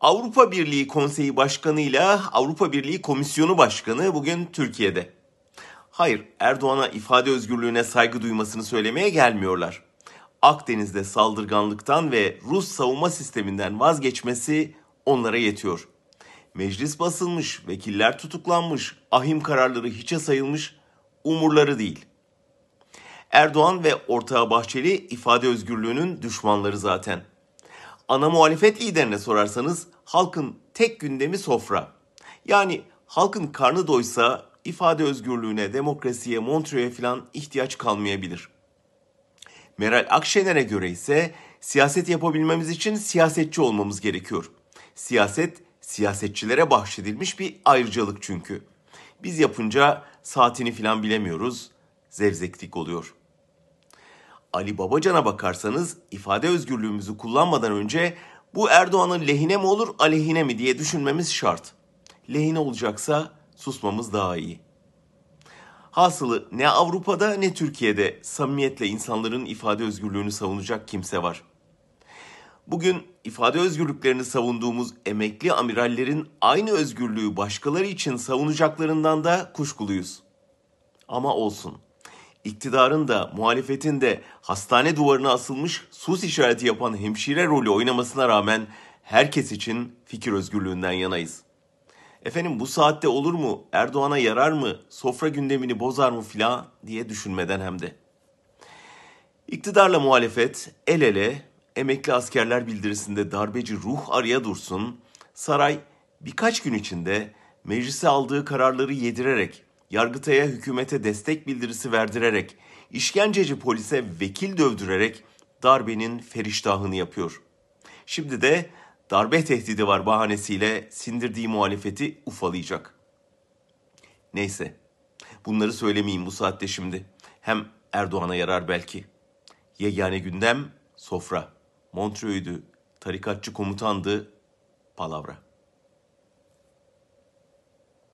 Avrupa Birliği Konseyi Başkanı ile Avrupa Birliği Komisyonu Başkanı bugün Türkiye'de. Hayır, Erdoğan'a ifade özgürlüğüne saygı duymasını söylemeye gelmiyorlar. Akdeniz'de saldırganlıktan ve Rus savunma sisteminden vazgeçmesi onlara yetiyor. Meclis basılmış, vekiller tutuklanmış, ahim kararları hiçe sayılmış, umurları değil. Erdoğan ve ortağı Bahçeli ifade özgürlüğünün düşmanları zaten. Ana muhalefet liderine sorarsanız halkın tek gündemi sofra. Yani halkın karnı doysa ifade özgürlüğüne, demokrasiye, Montreux'e falan ihtiyaç kalmayabilir. Meral Akşener'e göre ise siyaset yapabilmemiz için siyasetçi olmamız gerekiyor. Siyaset siyasetçilere bahşedilmiş bir ayrıcalık çünkü. Biz yapınca saatini falan bilemiyoruz, zevzeklik oluyor. Ali Babacan'a bakarsanız ifade özgürlüğümüzü kullanmadan önce bu Erdoğan'ın lehine mi olur, aleyhine mi diye düşünmemiz şart. Lehine olacaksa susmamız daha iyi. Hasılı ne Avrupa'da ne Türkiye'de samimiyetle insanların ifade özgürlüğünü savunacak kimse var. Bugün ifade özgürlüklerini savunduğumuz emekli amirallerin aynı özgürlüğü başkaları için savunacaklarından da kuşkuluyuz. Ama olsun. İktidarın da muhalefetin de hastane duvarına asılmış sus işareti yapan hemşire rolü oynamasına rağmen herkes için fikir özgürlüğünden yanayız. Efendim bu saatte olur mu, Erdoğan'a yarar mı, sofra gündemini bozar mı filan diye düşünmeden hem de. İktidarla muhalefet el ele emekli askerler bildirisinde darbeci ruh araya dursun, saray birkaç gün içinde meclise aldığı kararları yedirerek, Yargıtay'a hükümete destek bildirisi verdirerek, işkenceci polise vekil dövdürerek darbenin feriştahını yapıyor. Şimdi de darbe tehdidi var bahanesiyle sindirdiği muhalefeti ufalayacak. Neyse, bunları söylemeyeyim bu saatte şimdi. Hem Erdoğan'a yarar belki. Yegane gündem sofra. Montreux'dü, tarikatçı komutandı, palavra.